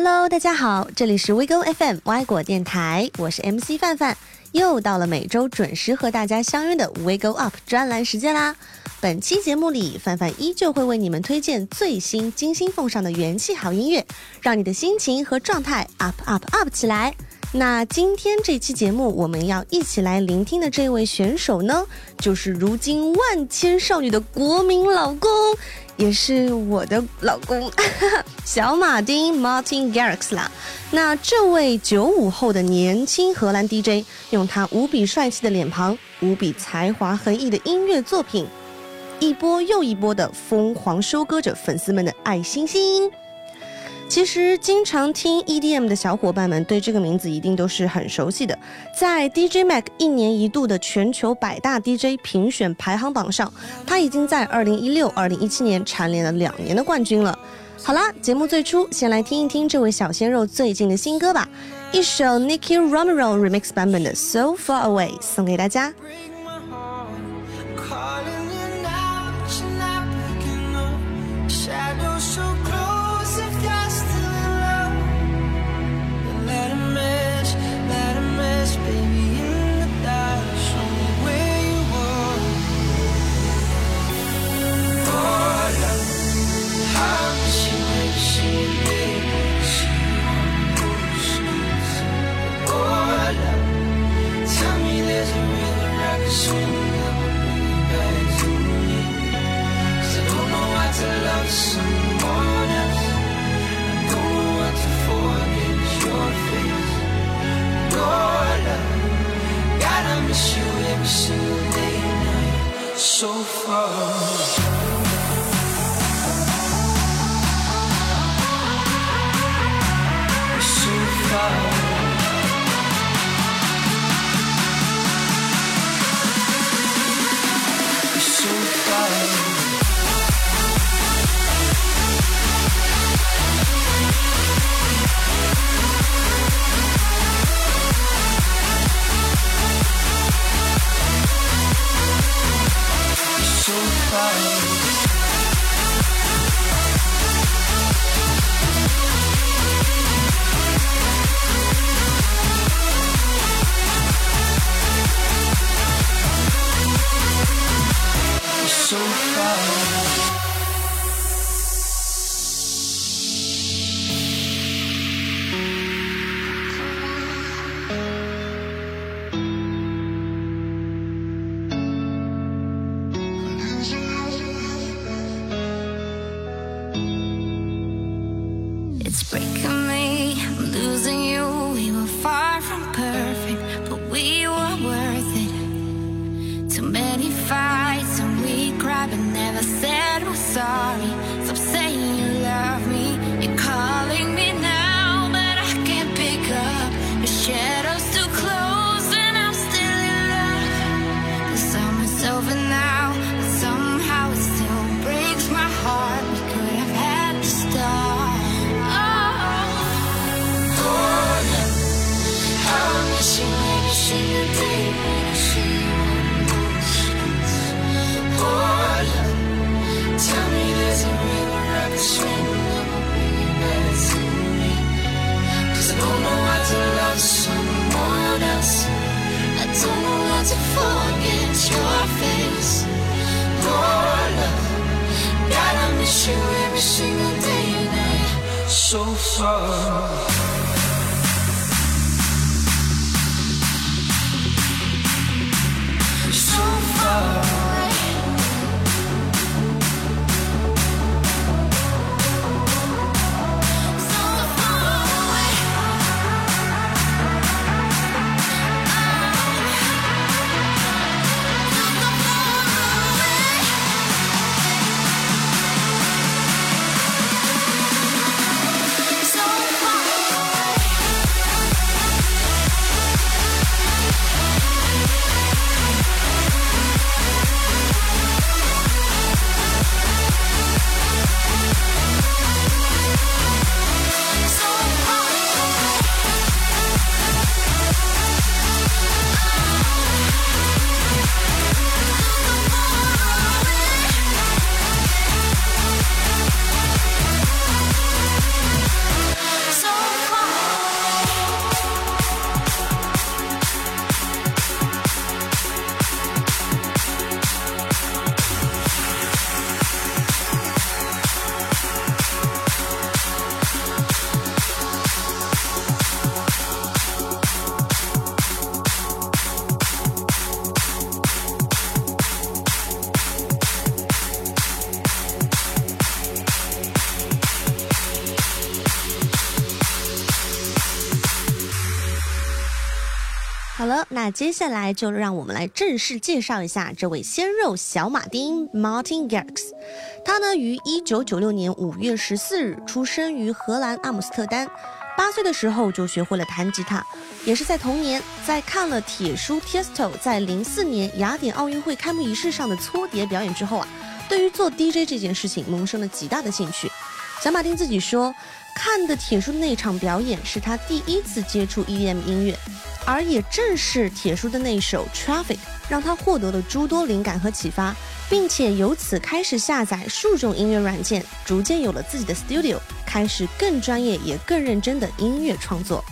Hello，大家好，这里是 WeGo FM 歪果电台，我是 MC 范范，又到了每周准时和大家相约的 WeGo Up 专栏时间啦。本期节目里，范范依旧会为你们推荐最新精心奉上的元气好音乐，让你的心情和状态 up up up 起来。那今天这期节目，我们要一起来聆听的这位选手呢，就是如今万千少女的国民老公，也是我的老公 小马丁 Martin Garrix 啦。那这位九五后的年轻荷兰 DJ，用他无比帅气的脸庞、无比才华横溢的音乐作品，一波又一波的疯狂收割着粉丝们的爱心心。其实，经常听 EDM 的小伙伴们对这个名字一定都是很熟悉的。在 DJ Mag 一年一度的全球百大 DJ 评选排行榜上，他已经在2016、2017年蝉联了两年的冠军了。好啦，节目最初先来听一听这位小鲜肉最近的新歌吧，一首 Nicky Romero Remix 版本的《So Far Away》送给大家 break my heart。那接下来就让我们来正式介绍一下这位鲜肉小马丁 Martin Garrix。他呢于一九九六年五月十四日出生于荷兰阿姆斯特丹，八岁的时候就学会了弹吉他，也是在同年，在看了铁叔 Tiesto 在零四年雅典奥运会开幕仪式上的搓碟表演之后啊，对于做 DJ 这件事情萌生了极大的兴趣。小马丁自己说，看的铁叔的那场表演是他第一次接触 EDM 音乐。而也正是铁叔的那首《Traffic》，让他获得了诸多灵感和启发，并且由此开始下载数种音乐软件，逐渐有了自己的 studio，开始更专业也更认真的音乐创作。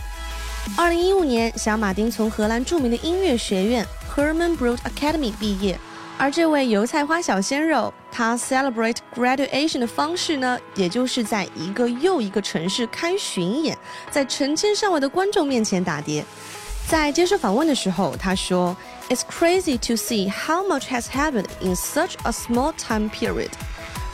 二零一五年，小马丁从荷兰著名的音乐学院 Herman Brood Academy 毕业，而这位油菜花小鲜肉，他 celebrate graduation 的方式呢，也就是在一个又一个城市开巡演，在成千上万的观众面前打碟。在接受访问的时候，他说：“It's crazy to see how much has happened in such a small time period。”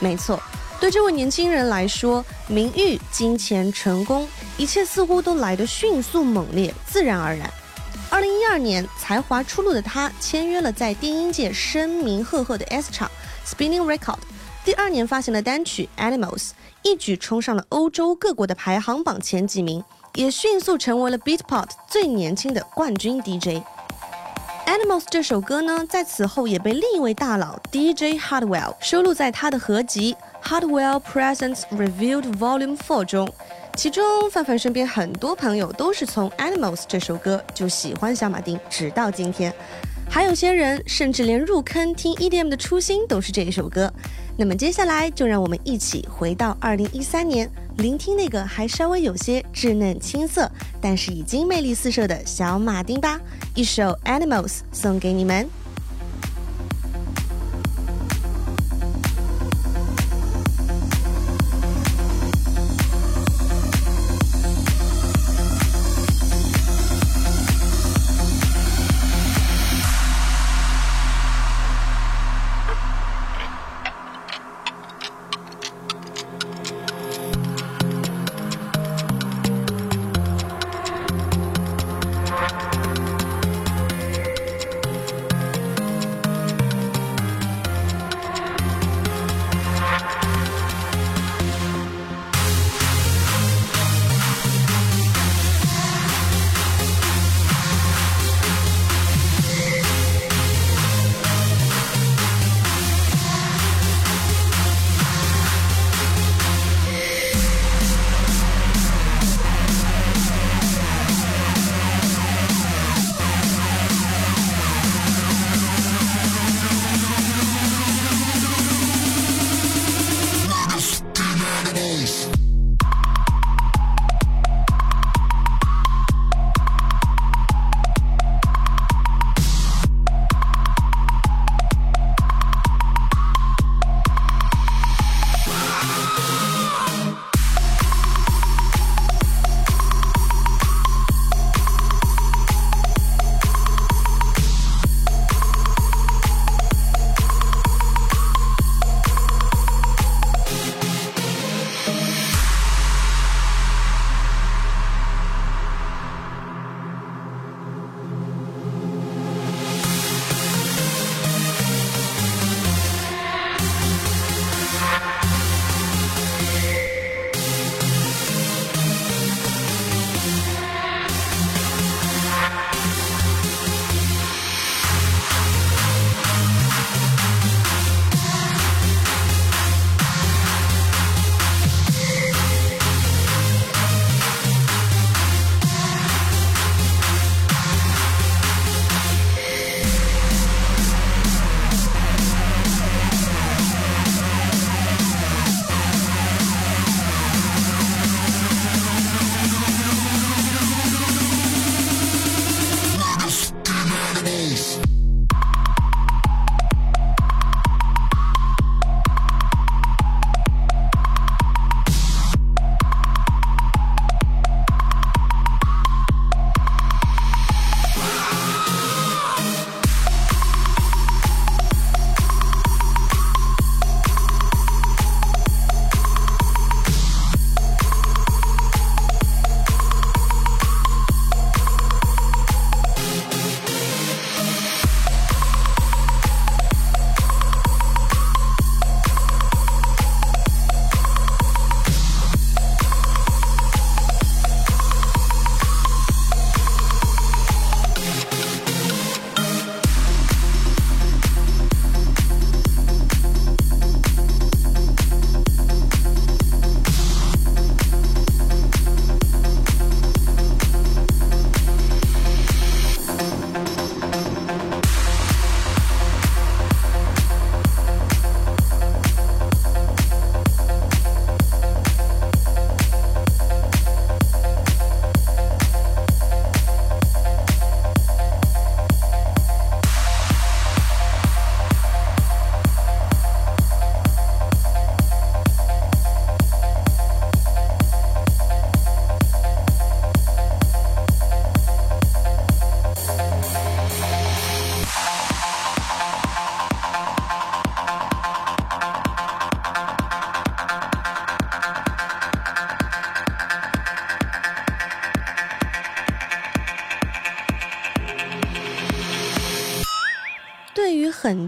没错，对这位年轻人来说，名誉、金钱、成功，一切似乎都来得迅速、猛烈、自然而然。二零一二年，才华出露的他签约了在电音界声名赫赫的 S 厂 Spinning Record，第二年发行了单曲《Animals》，一举冲上了欧洲各国的排行榜前几名。也迅速成为了 Beatport 最年轻的冠军 DJ。Animals 这首歌呢，在此后也被另一位大佬 DJ Hardwell 收录在他的合集 Hardwell Presents Revealed Volume Four 中。其中，范范身边很多朋友都是从 Animals 这首歌就喜欢小马丁，直到今天。还有些人甚至连入坑听 EDM 的初心都是这一首歌。那么接下来就让我们一起回到二零一三年。聆听那个还稍微有些稚嫩青涩，但是已经魅力四射的小马丁吧，一首《Animals》送给你们。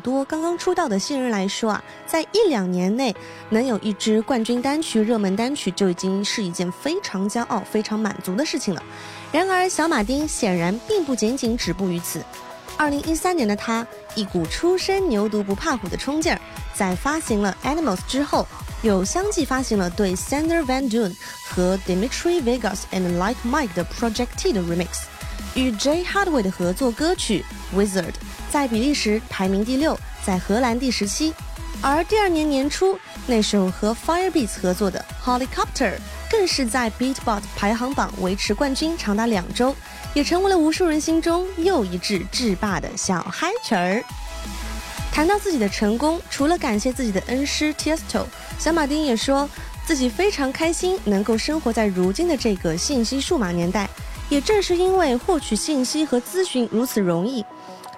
多刚刚出道的新人来说啊，在一两年内能有一支冠军单曲、热门单曲，就已经是一件非常骄傲、非常满足的事情了。然而，小马丁显然并不仅仅止步于此。二零一三年的他，一股初生牛犊不怕虎的冲劲儿，在发行了《Animals》之后，又相继发行了对 Sander Van Doon 和 Dimitri Vegas and Like Mike 的 Project T 的 remix，与 Jay Hardway 的合作歌曲《Wizard》在比利时排名第六，在荷兰第十七。而第二年年初，那首和 Firebeats 合作的《Helicopter》更是在 Beatbot 排行榜维持冠军长达两周。也成为了无数人心中又一支制霸的小嗨曲儿。谈到自己的成功，除了感谢自己的恩师 Tiesto，小马丁也说自己非常开心能够生活在如今的这个信息数码年代。也正是因为获取信息和咨询如此容易，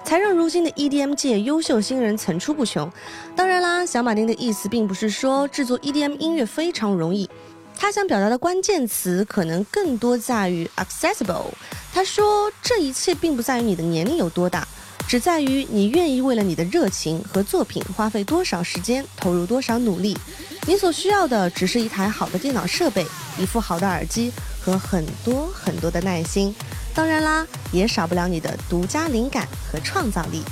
才让如今的 EDM 界优秀新人层出不穷。当然啦，小马丁的意思并不是说制作 EDM 音乐非常容易。他想表达的关键词可能更多在于 accessible。他说，这一切并不在于你的年龄有多大，只在于你愿意为了你的热情和作品花费多少时间，投入多少努力。你所需要的只是一台好的电脑设备，一副好的耳机和很多很多的耐心。当然啦，也少不了你的独家灵感和创造力。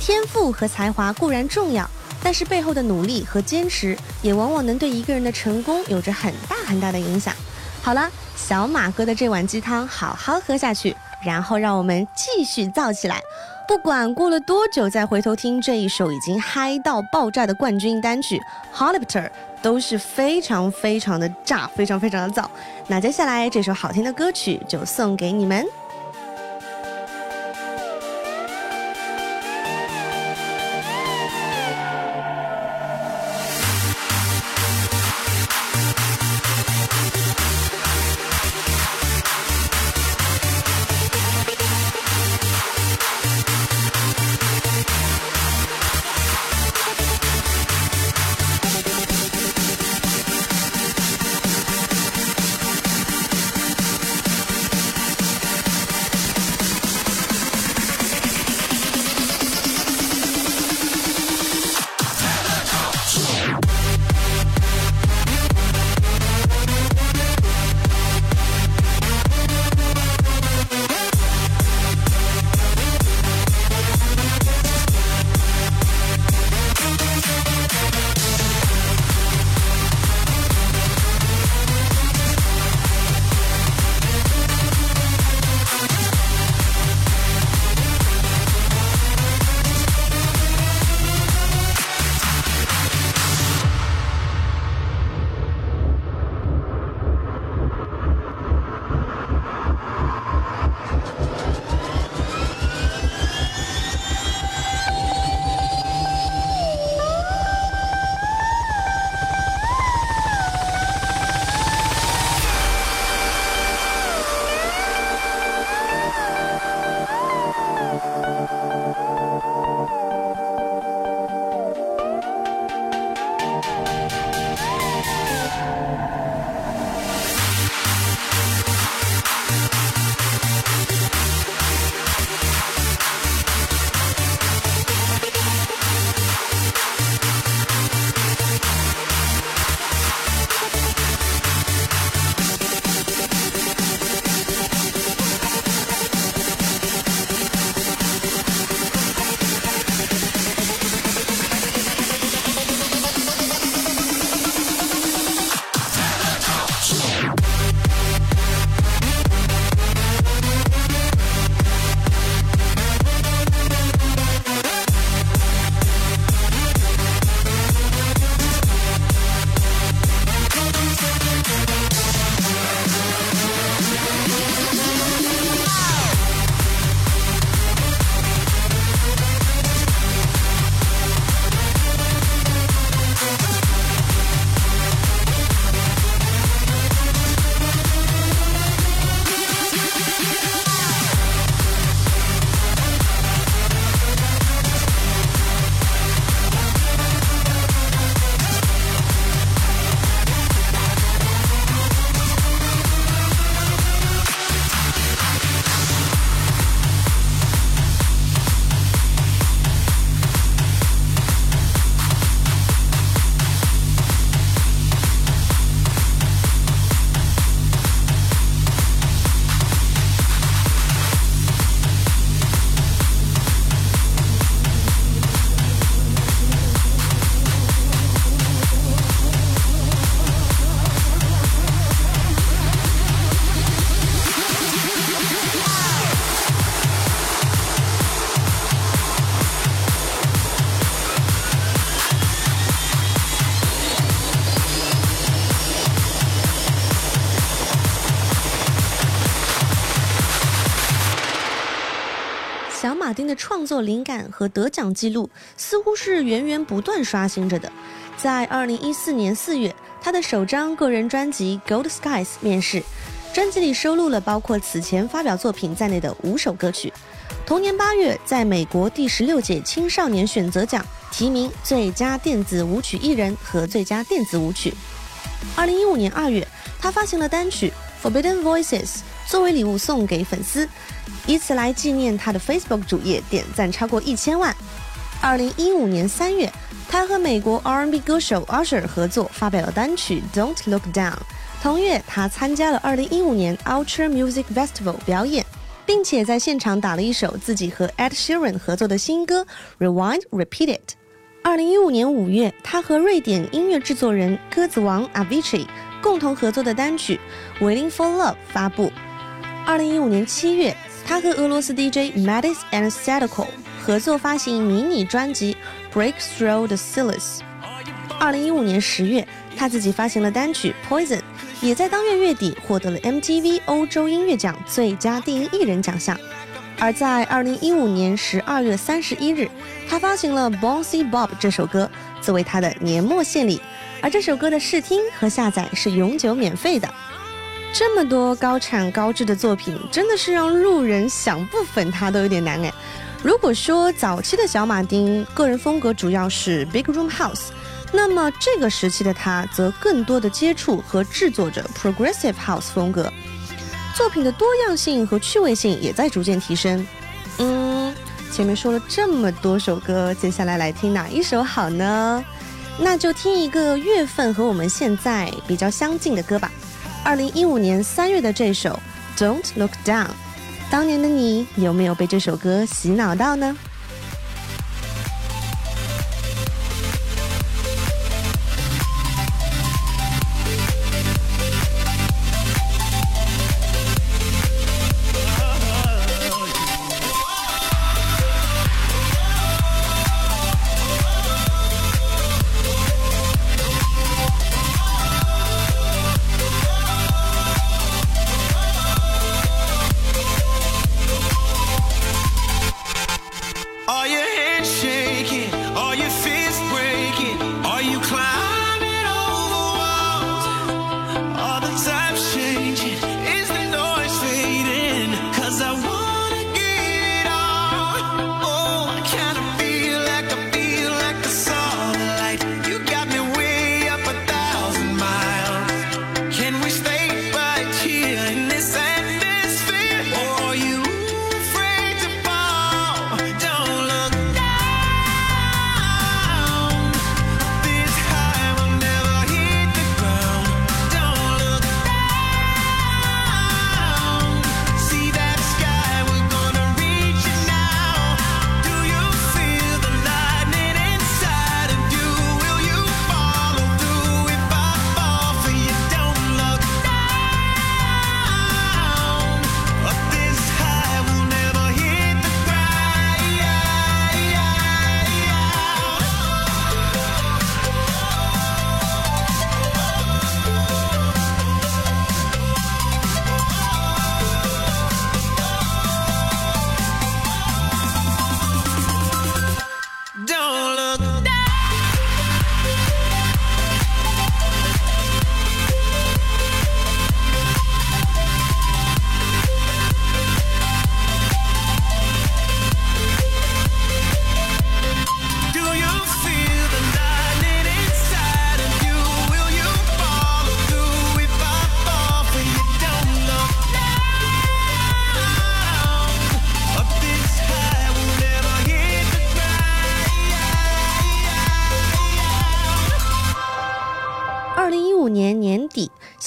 天赋和才华固然重要。但是背后的努力和坚持，也往往能对一个人的成功有着很大很大的影响。好了，小马哥的这碗鸡汤好好喝下去，然后让我们继续造起来。不管过了多久，再回头听这一首已经嗨到爆炸的冠军单曲《h o l i p t e r》，都是非常非常的炸，非常非常的燥。那接下来这首好听的歌曲就送给你们。丁的创作灵感和得奖记录似乎是源源不断刷新着的。在二零一四年四月，他的首张个人专辑《Gold Skies》面世，专辑里收录了包括此前发表作品在内的五首歌曲。同年八月，在美国第十六届青少年选择奖提名最佳电子舞曲艺人和最佳电子舞曲。二零一五年二月，他发行了单曲《Forbidden Voices》作为礼物送给粉丝，以此来纪念他的 Facebook 主页点赞超过一千万。二零一五年三月，他和美国 R&B 歌手 Usher 合作发表了单曲《Don't Look Down》。同月，他参加了二零一五年 Ultra Music Festival 表演。并且在现场打了一首自己和 Ed Sheeran 合作的新歌《Rewind Repeat It》。二零一五年五月，他和瑞典音乐制作人鸽子王 Avicii 共同合作的单曲《Waiting for Love》发布。二零一五年七月，他和俄罗斯 DJ Madis and Sadko 合作发行迷你专辑《Break Through the Silos》。二零一五年十月，他自己发行了单曲《Poison》。也在当月月底获得了 MTV 欧洲音乐奖最佳电音艺人奖项，而在二零一五年十二月三十一日，他发行了《Bouncy Bob》这首歌作为他的年末献礼，而这首歌的试听和下载是永久免费的。这么多高产高质的作品，真的是让路人想不粉他都有点难哎。如果说早期的小马丁个人风格主要是 Big Room House。那么这个时期的他，则更多的接触和制作着 progressive house 风格，作品的多样性和趣味性也在逐渐提升。嗯，前面说了这么多首歌，接下来来听哪一首好呢？那就听一个月份和我们现在比较相近的歌吧。二零一五年三月的这首 Don't Look Down，当年的你有没有被这首歌洗脑到呢？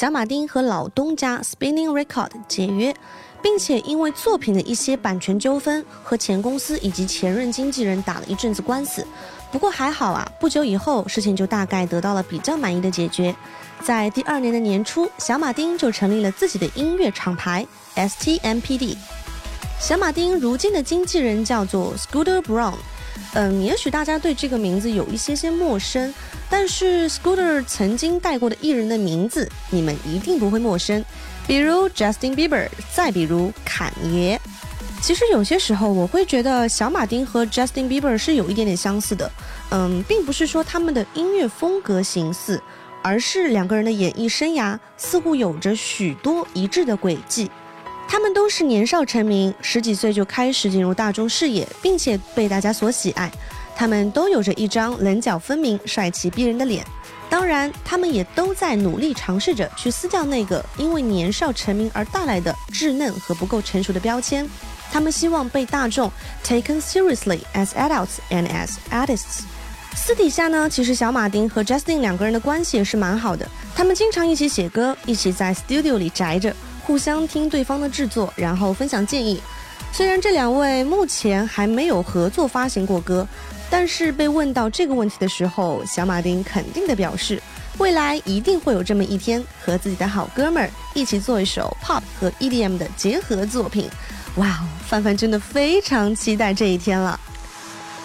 小马丁和老东家 Spinning Record 解约，并且因为作品的一些版权纠纷和前公司以及前任经纪人打了一阵子官司。不过还好啊，不久以后事情就大概得到了比较满意的解决。在第二年的年初，小马丁就成立了自己的音乐厂牌 STMPD。小马丁如今的经纪人叫做 Scooter Brown。嗯，也许大家对这个名字有一些些陌生。但是 Scooter 曾经带过的艺人的名字，你们一定不会陌生，比如 Justin Bieber，再比如侃爷。其实有些时候我会觉得小马丁和 Justin Bieber 是有一点点相似的，嗯，并不是说他们的音乐风格形似，而是两个人的演艺生涯似乎有着许多一致的轨迹。他们都是年少成名，十几岁就开始进入大众视野，并且被大家所喜爱。他们都有着一张棱角分明、帅气逼人的脸。当然，他们也都在努力尝试着去撕掉那个因为年少成名而带来的稚嫩和不够成熟的标签。他们希望被大众 taken seriously as adults and as artists。私底下呢，其实小马丁和 Justin 两个人的关系也是蛮好的。他们经常一起写歌，一起在 studio 里宅着。互相听对方的制作，然后分享建议。虽然这两位目前还没有合作发行过歌，但是被问到这个问题的时候，小马丁肯定的表示，未来一定会有这么一天，和自己的好哥们儿一起做一首 pop 和 EDM 的结合作品。哇哦，范范真的非常期待这一天了。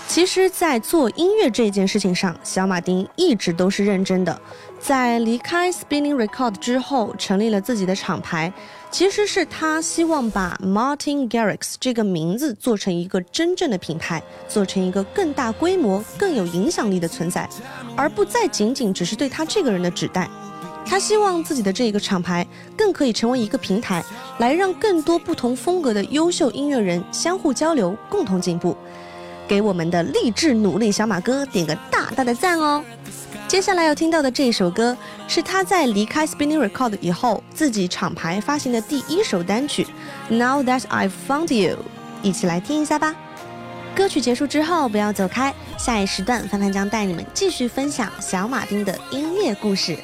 其实，在做音乐这件事情上，小马丁一直都是认真的。在离开 Spinning Record 之后，成立了自己的厂牌，其实是他希望把 Martin Garrix 这个名字做成一个真正的品牌，做成一个更大规模、更有影响力的存在，而不再仅仅只是对他这个人的指代。他希望自己的这一个厂牌更可以成为一个平台，来让更多不同风格的优秀音乐人相互交流，共同进步。给我们的励志努力小马哥点个大大的赞哦！接下来要听到的这一首歌是他在离开 Spinning Record 以后自己厂牌发行的第一首单曲《Now That I've Found You》，一起来听一下吧。歌曲结束之后不要走开，下一时段范范将带你们继续分享小马丁的音乐故事。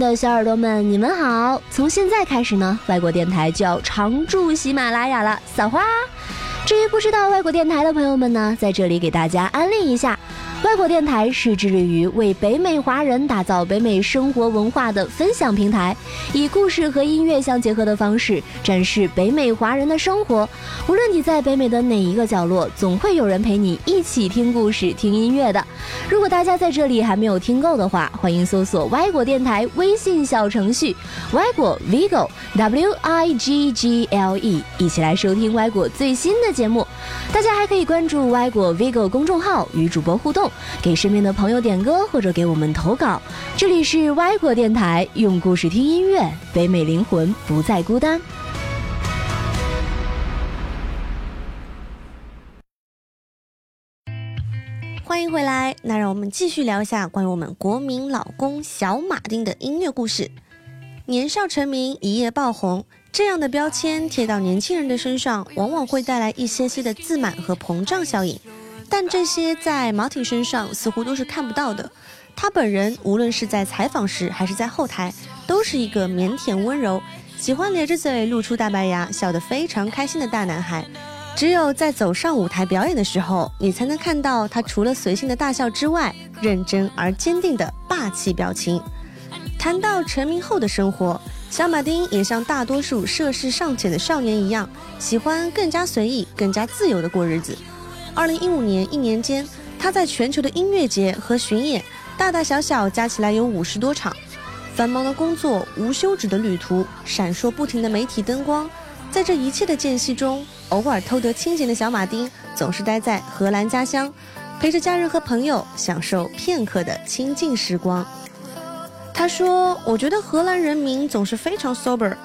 的小耳朵们，你们好！从现在开始呢，外国电台就要常驻喜马拉雅了，撒花！至于不知道外国电台的朋友们呢，在这里给大家安利一下，外外国电台是致力于为北美华人打造北美生活文化的分享平台，以故事和音乐相结合的方式展示北美华人的生活。无论你在北美的哪一个角落，总会有人陪你一起听故事、听音乐的。如果大家在这里还没有听够的话，欢迎搜索“歪果电台”微信小程序“歪果 Vigo W I G G L E”，一起来收听歪果最新的节目。大家还可以关注歪果 Vigo 公众号，与主播互动，给身边的朋友点歌或者给我们投稿。这里是歪果电台，用故事听音乐，北美灵魂不再孤单。欢迎回来，那让我们继续聊一下关于我们国民老公小马丁的音乐故事。年少成名，一夜爆红，这样的标签贴到年轻人的身上，往往会带来一些些的自满和膨胀效应。但这些在马丁身上似乎都是看不到的。他本人无论是在采访时还是在后台，都是一个腼腆温柔、喜欢咧着嘴露出大白牙、笑得非常开心的大男孩。只有在走上舞台表演的时候，你才能看到他除了随性的大笑之外，认真而坚定的霸气表情。谈到成名后的生活，小马丁也像大多数涉世尚浅的少年一样，喜欢更加随意、更加自由的过日子。二零一五年一年间，他在全球的音乐节和巡演，大大小小加起来有五十多场。繁忙的工作、无休止的旅途、闪烁不停的媒体灯光，在这一切的间隙中。偶尔偷得清闲的小马丁，总是待在荷兰家乡，陪着家人和朋友享受片刻的清静时光。他说：“我觉得荷兰人民总是非常 sober，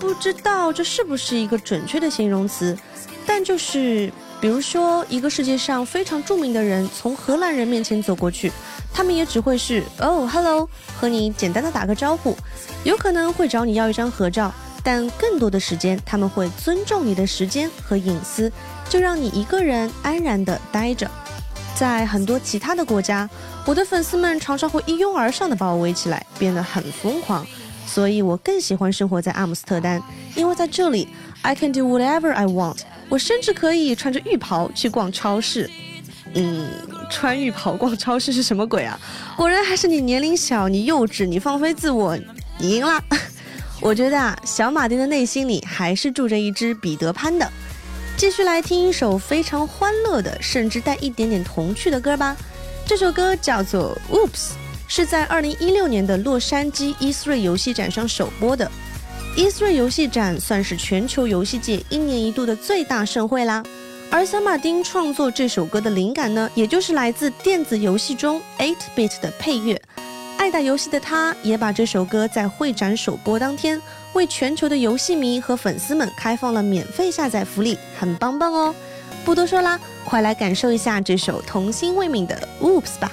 不知道这是不是一个准确的形容词，但就是，比如说一个世界上非常著名的人从荷兰人面前走过去，他们也只会是哦，hello，和你简单的打个招呼，有可能会找你要一张合照。”但更多的时间，他们会尊重你的时间和隐私，就让你一个人安然地待着。在很多其他的国家，我的粉丝们常常会一拥而上的把我围起来，变得很疯狂。所以我更喜欢生活在阿姆斯特丹，因为在这里，I can do whatever I want。我甚至可以穿着浴袍去逛超市。嗯，穿浴袍逛超市是什么鬼啊？果然还是你年龄小，你幼稚，你放飞自我，你赢了。我觉得啊，小马丁的内心里还是住着一只彼得潘的。继续来听一首非常欢乐的，甚至带一点点童趣的歌吧。这首歌叫做《Oops》，是在2016年的洛杉矶 E3 游戏展上首播的。E3 游戏展算是全球游戏界一年一度的最大盛会啦。而小马丁创作这首歌的灵感呢，也就是来自电子游戏中 8-bit 的配乐。爱打游戏的他，也把这首歌在会展首播当天，为全球的游戏迷和粉丝们开放了免费下载福利，很棒棒哦！不多说啦，快来感受一下这首童心未泯的《Oops》吧。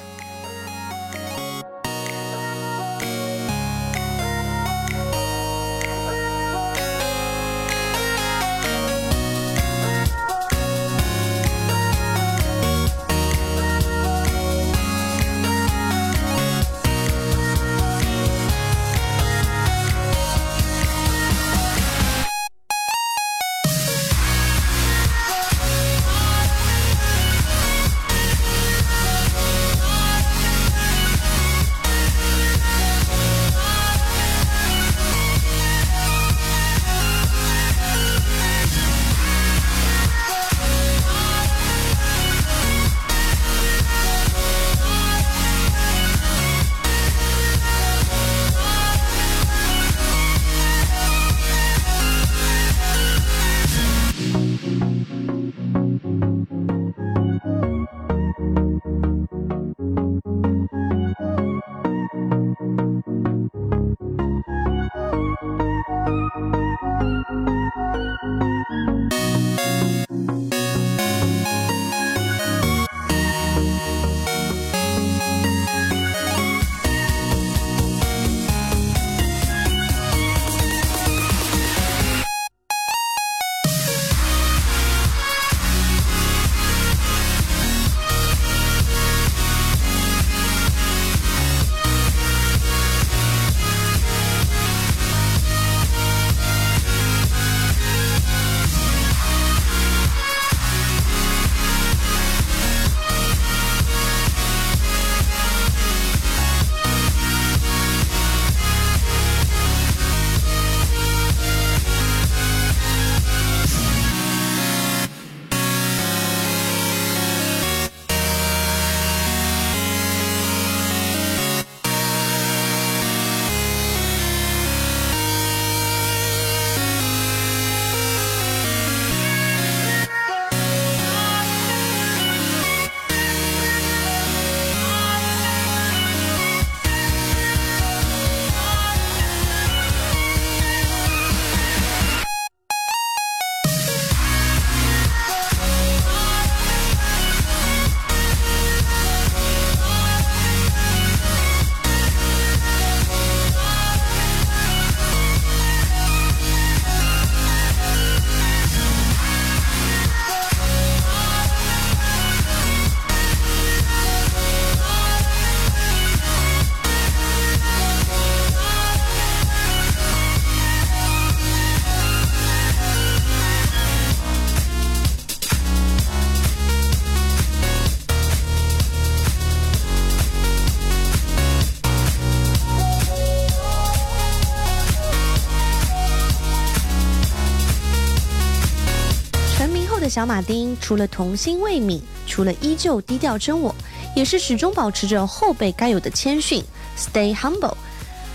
小马丁，除了童心未泯，除了依旧低调真我，也是始终保持着后辈该有的谦逊，stay humble。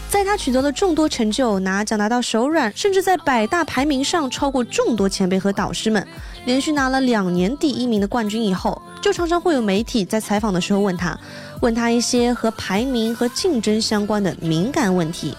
在他取得了众多成就，拿奖拿到手软，甚至在百大排名上超过众多前辈和导师们，连续拿了两年第一名的冠军以后，就常常会有媒体在采访的时候问他，问他一些和排名和竞争相关的敏感问题。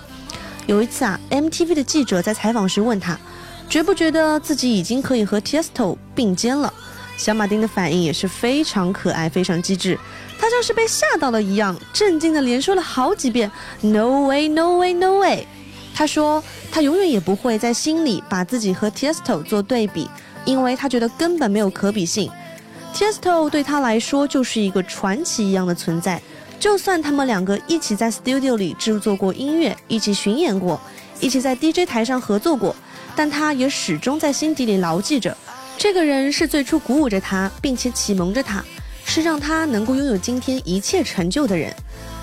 有一次啊，MTV 的记者在采访时问他，觉不觉得自己已经可以和 Tiesto 并肩了？小马丁的反应也是非常可爱，非常机智。他像是被吓到了一样，震惊的连说了好几遍 “No way, No way, No way”。他说他永远也不会在心里把自己和 Tiesto 做对比，因为他觉得根本没有可比性。Tiesto 对他来说就是一个传奇一样的存在，就算他们两个一起在 studio 里制作过音乐，一起巡演过，一起在 DJ 台上合作过，但他也始终在心底里牢记着，这个人是最初鼓舞着他，并且启蒙着他。是让他能够拥有今天一切成就的人，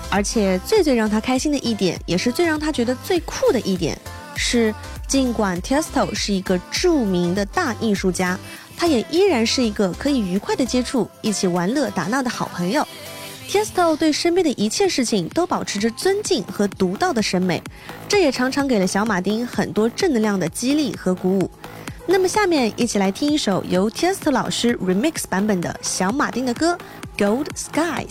而且最最让他开心的一点，也是最让他觉得最酷的一点，是尽管 Tiesto 是一个著名的大艺术家，他也依然是一个可以愉快的接触、一起玩乐打闹的好朋友。Tiesto 对身边的一切事情都保持着尊敬和独到的审美，这也常常给了小马丁很多正能量的激励和鼓舞。那么，下面一起来听一首由 Tiesto 老师 remix 版本的小马丁的歌《Gold Skies》。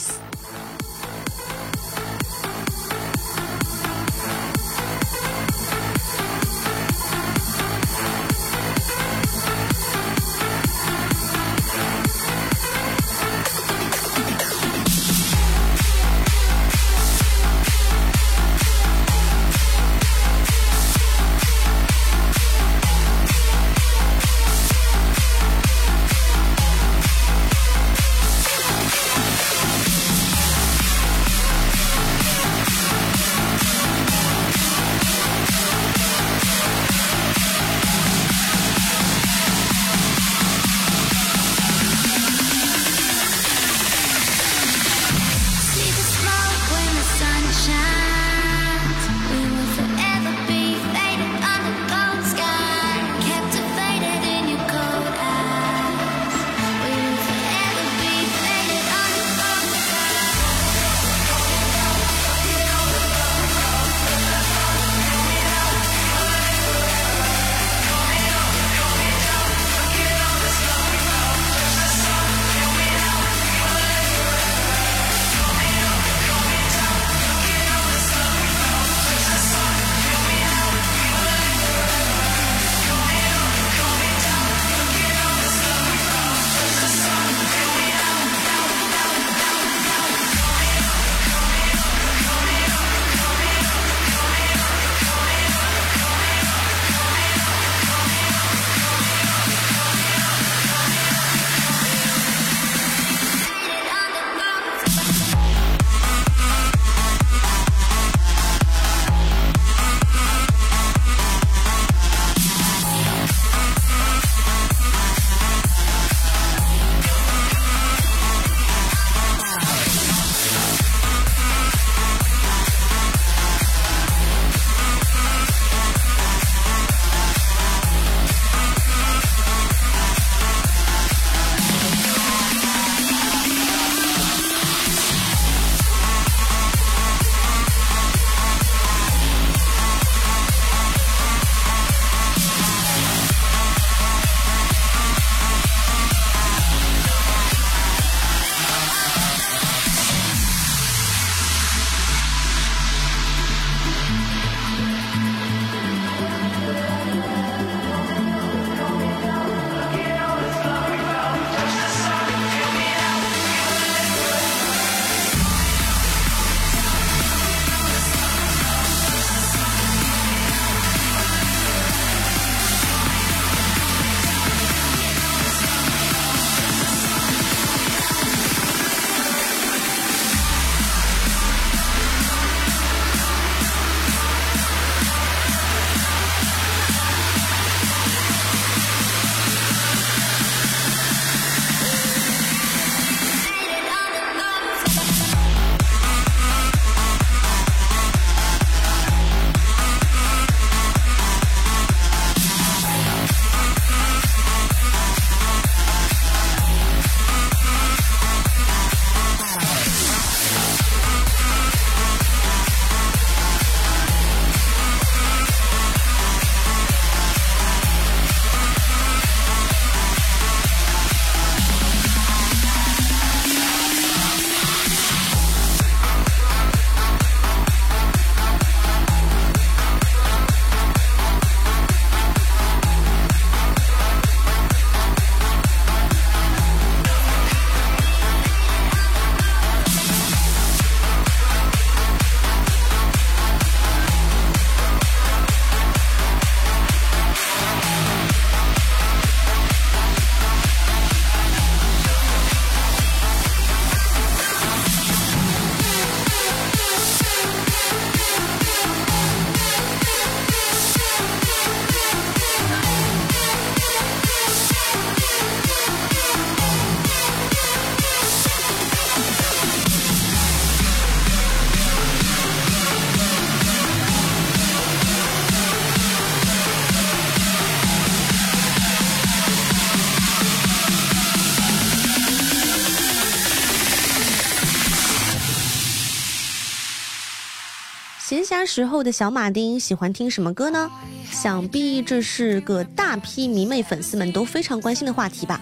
闲暇时候的小马丁喜欢听什么歌呢？想必这是个大批迷妹粉丝们都非常关心的话题吧。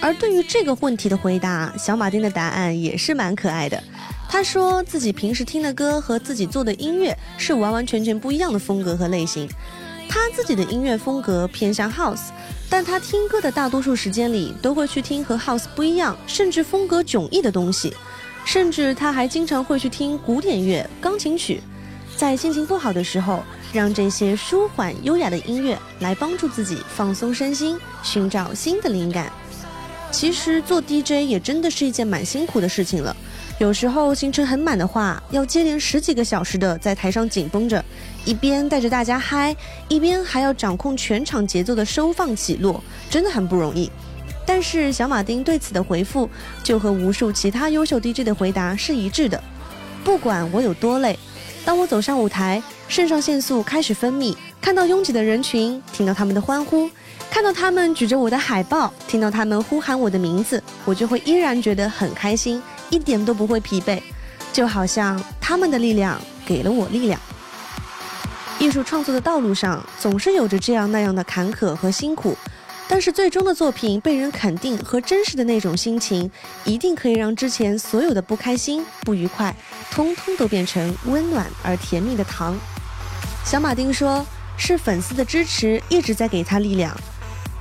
而对于这个问题的回答，小马丁的答案也是蛮可爱的。他说自己平时听的歌和自己做的音乐是完完全全不一样的风格和类型。他自己的音乐风格偏向 House，但他听歌的大多数时间里都会去听和 House 不一样，甚至风格迥异的东西。甚至他还经常会去听古典乐、钢琴曲，在心情不好的时候，让这些舒缓优雅的音乐来帮助自己放松身心，寻找新的灵感。其实做 DJ 也真的是一件蛮辛苦的事情了，有时候行程很满的话，要接连十几个小时的在台上紧绷着，一边带着大家嗨，一边还要掌控全场节奏的收放起落，真的很不容易。但是小马丁对此的回复就和无数其他优秀 DJ 的回答是一致的。不管我有多累，当我走上舞台，肾上腺素开始分泌，看到拥挤的人群，听到他们的欢呼，看到他们举着我的海报，听到他们呼喊我的名字，我就会依然觉得很开心，一点都不会疲惫，就好像他们的力量给了我力量。艺术创作的道路上总是有着这样那样的坎坷和辛苦。但是最终的作品被人肯定和真实的那种心情，一定可以让之前所有的不开心、不愉快，通通都变成温暖而甜蜜的糖。小马丁说：“是粉丝的支持一直在给他力量。”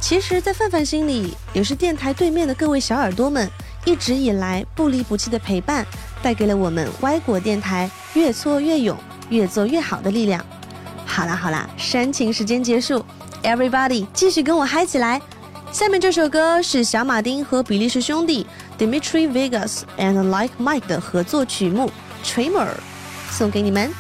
其实，在范范心里，也是电台对面的各位小耳朵们一直以来不离不弃的陪伴，带给了我们歪果电台越挫越勇、越做越好的力量。好啦好啦，煽情时间结束。Everybody，继续跟我嗨起来！下面这首歌是小马丁和比利时兄弟 Dimitri Vegas and Like Mike 的合作曲目《Trimmer》，送给你们。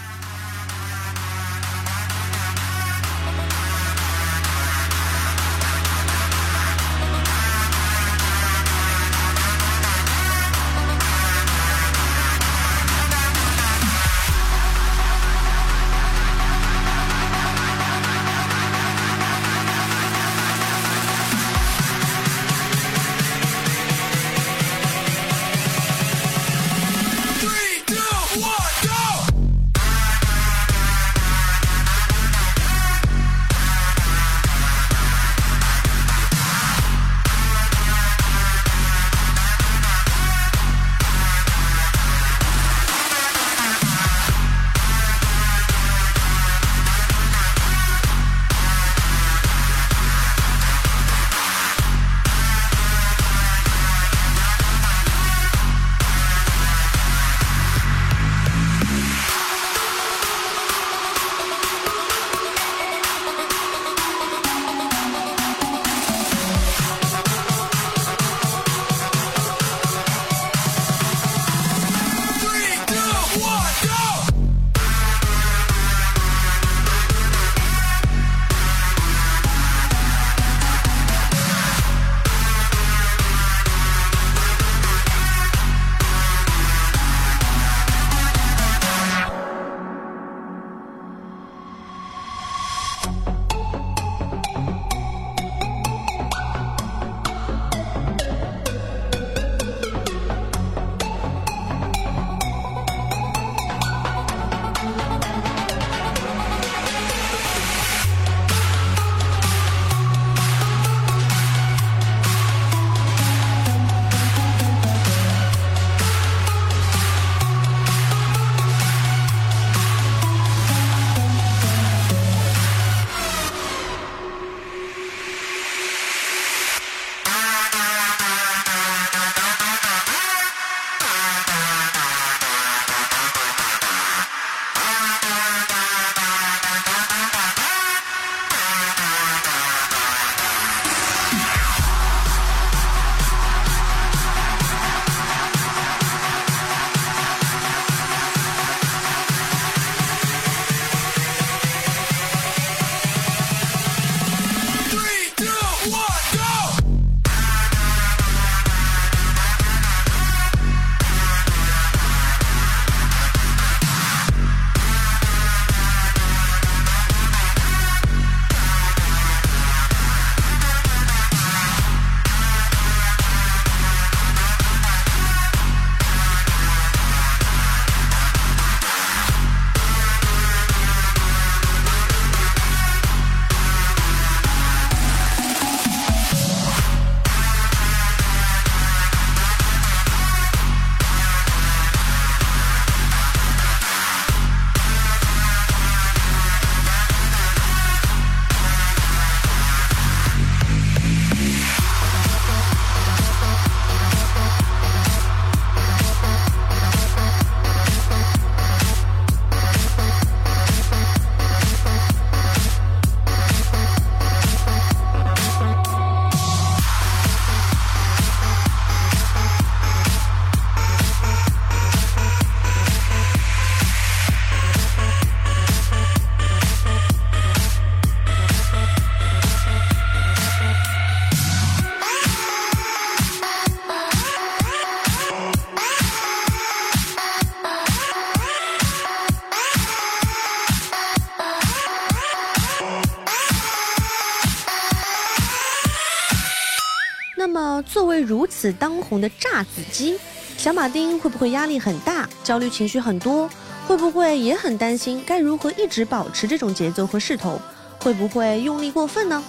如此当红的炸子鸡，小马丁会不会压力很大，焦虑情绪很多？会不会也很担心该如何一直保持这种节奏和势头？会不会用力过分呢？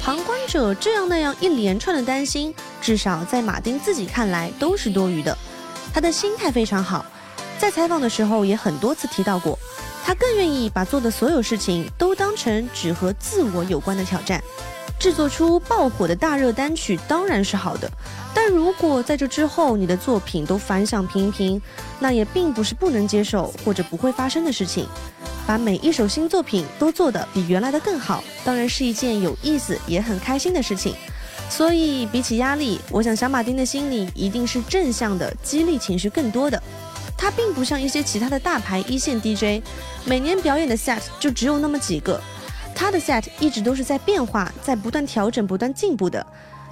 旁观者这样那样一连串的担心，至少在马丁自己看来都是多余的。他的心态非常好，在采访的时候也很多次提到过，他更愿意把做的所有事情都当成只和自我有关的挑战。制作出爆火的大热单曲当然是好的，但如果在这之后你的作品都反响平平，那也并不是不能接受或者不会发生的事情。把每一首新作品都做得比原来的更好，当然是一件有意思也很开心的事情。所以比起压力，我想小马丁的心里一定是正向的激励情绪更多的。他并不像一些其他的大牌一线 DJ，每年表演的 set 就只有那么几个。他的 set 一直都是在变化，在不断调整、不断进步的。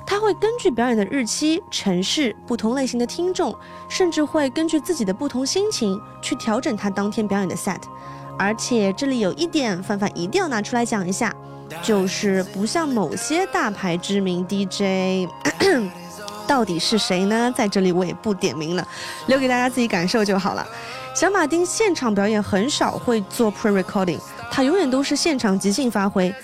他会根据表演的日期、城市、不同类型的听众，甚至会根据自己的不同心情去调整他当天表演的 set。而且这里有一点，范范一定要拿出来讲一下，就是不像某些大牌知名 DJ，到底是谁呢？在这里我也不点名了，留给大家自己感受就好了。小马丁现场表演很少会做 pre-recording。他永远都是现场即兴发挥。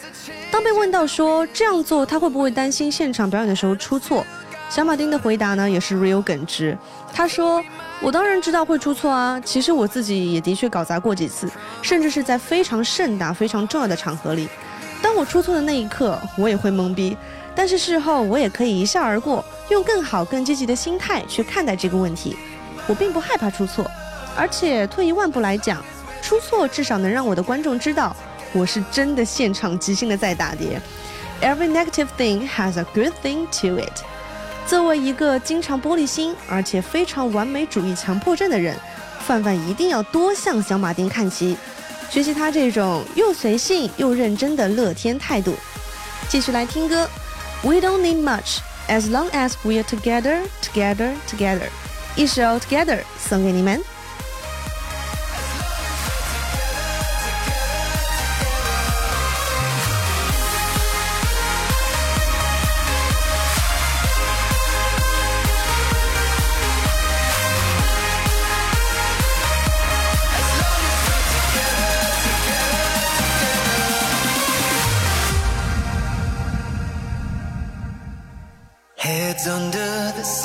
当被问到说这样做他会不会担心现场表演的时候出错，小马丁的回答呢也是 real 耿直。他说：“我当然知道会出错啊，其实我自己也的确搞砸过几次，甚至是在非常盛大、非常重要的场合里。当我出错的那一刻，我也会懵逼，但是事后我也可以一笑而过，用更好、更积极的心态去看待这个问题。我并不害怕出错，而且退一万步来讲。”出错至少能让我的观众知道，我是真的现场即兴的在打碟。Every negative thing has a good thing to it。作为一个经常玻璃心而且非常完美主义强迫症的人，范范一定要多向小马丁看齐，学习他这种又随性又认真的乐天态度。继续来听歌，We don't need much as long as we're together, together, together。一首 Together 送给你们。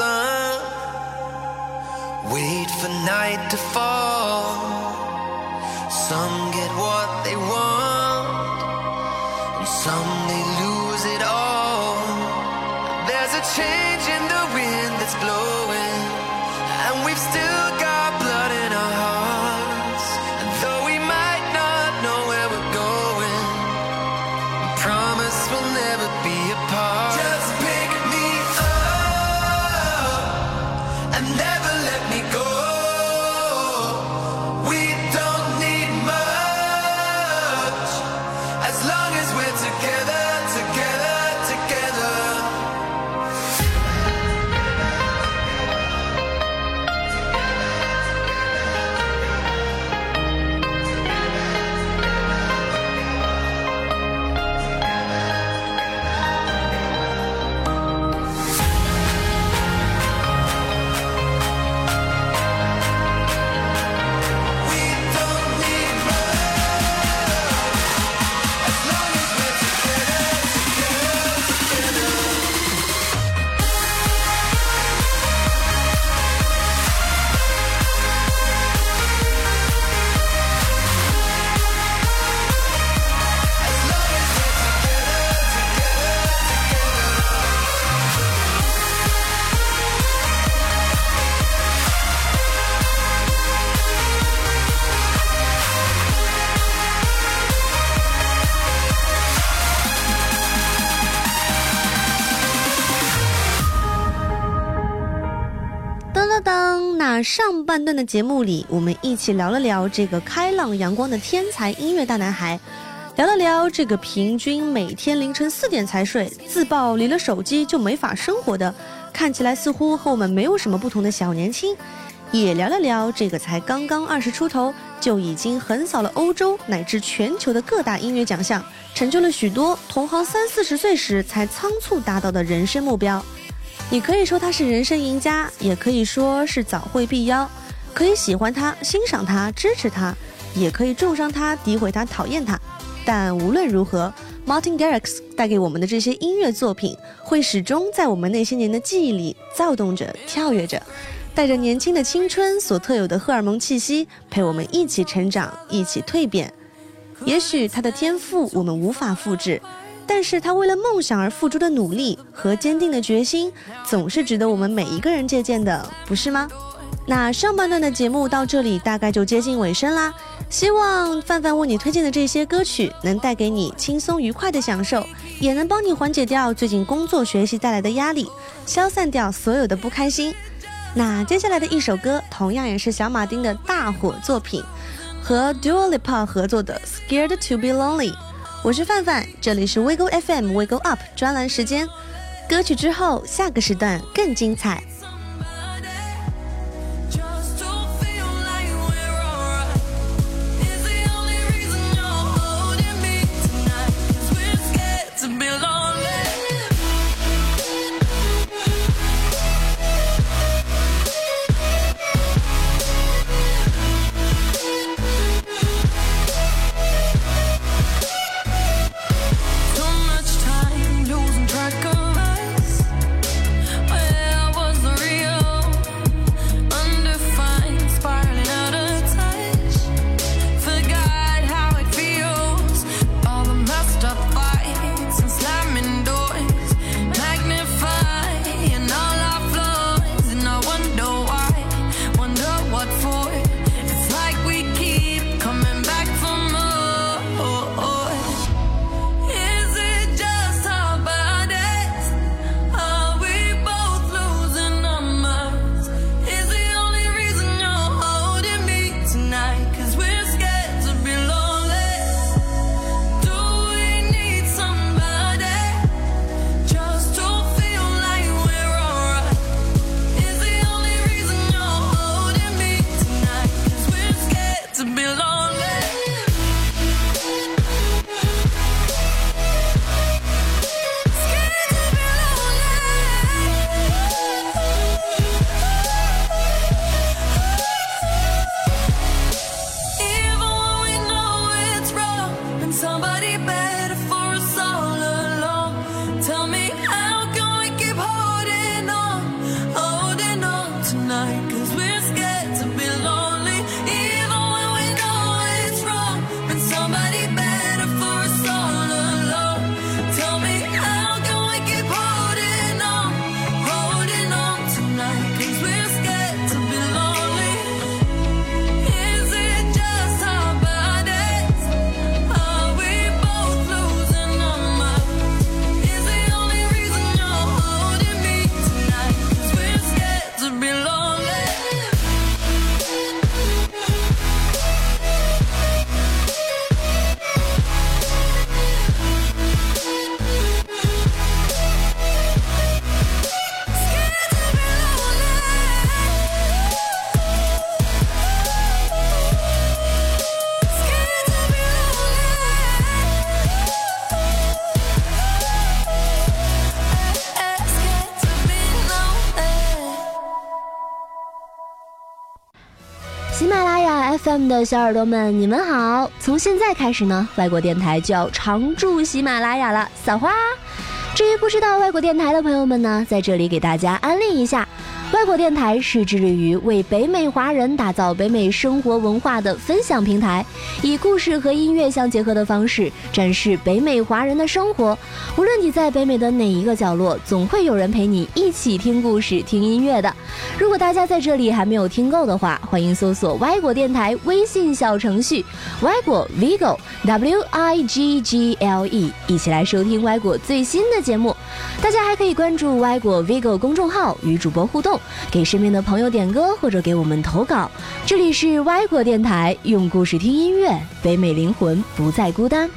Sun, wait for night to fall. Some get what they want, and some they lose it all. There's a change in the wind that's blowing, 当当当”，那上半段的节目里，我们一起聊了聊这个开朗阳光的天才音乐大男孩，聊了聊这个平均每天凌晨四点才睡、自曝离了手机就没法生活的，看起来似乎和我们没有什么不同的小年轻，也聊了聊这个才刚刚二十出头就已经横扫了欧洲乃至全球的各大音乐奖项，成就了许多同行三四十岁时才仓促达到的人生目标。你可以说他是人生赢家，也可以说是早会必邀，可以喜欢他、欣赏他、支持他，也可以重伤他、诋毁他、讨厌他。但无论如何，Martin Garrix 带给我们的这些音乐作品，会始终在我们那些年的记忆里躁动着、跳跃着，带着年轻的青春所特有的荷尔蒙气息，陪我们一起成长、一起蜕变。也许他的天赋我们无法复制。但是他为了梦想而付出的努力和坚定的决心，总是值得我们每一个人借鉴的，不是吗？那上半段的节目到这里大概就接近尾声啦。希望范范为你推荐的这些歌曲能带给你轻松愉快的享受，也能帮你缓解掉最近工作学习带来的压力，消散掉所有的不开心。那接下来的一首歌同样也是小马丁的大火作品，和 Dua Lipa 合作的《Scared to Be Lonely》。我是范范，这里是 WeGo FM WeGo Up 专栏时间，歌曲之后下个时段更精彩。的小耳朵们，你们好！从现在开始呢，外国电台就要常驻喜马拉雅了，撒花！至于不知道外国电台的朋友们呢，在这里给大家安利一下。外国电台是致力于为北美华人打造北美生活文化的分享平台，以故事和音乐相结合的方式展示北美华人的生活。无论你在北美的哪一个角落，总会有人陪你一起听故事、听音乐的。如果大家在这里还没有听够的话，欢迎搜索歪果电台微信小程序“歪果 Vigo W I G G L E”，一起来收听歪果最新的节目。大家还可以关注歪果 Vigo 公众号，与主播互动。给身边的朋友点歌，或者给我们投稿。这里是歪果电台，用故事听音乐，北美灵魂不再孤单。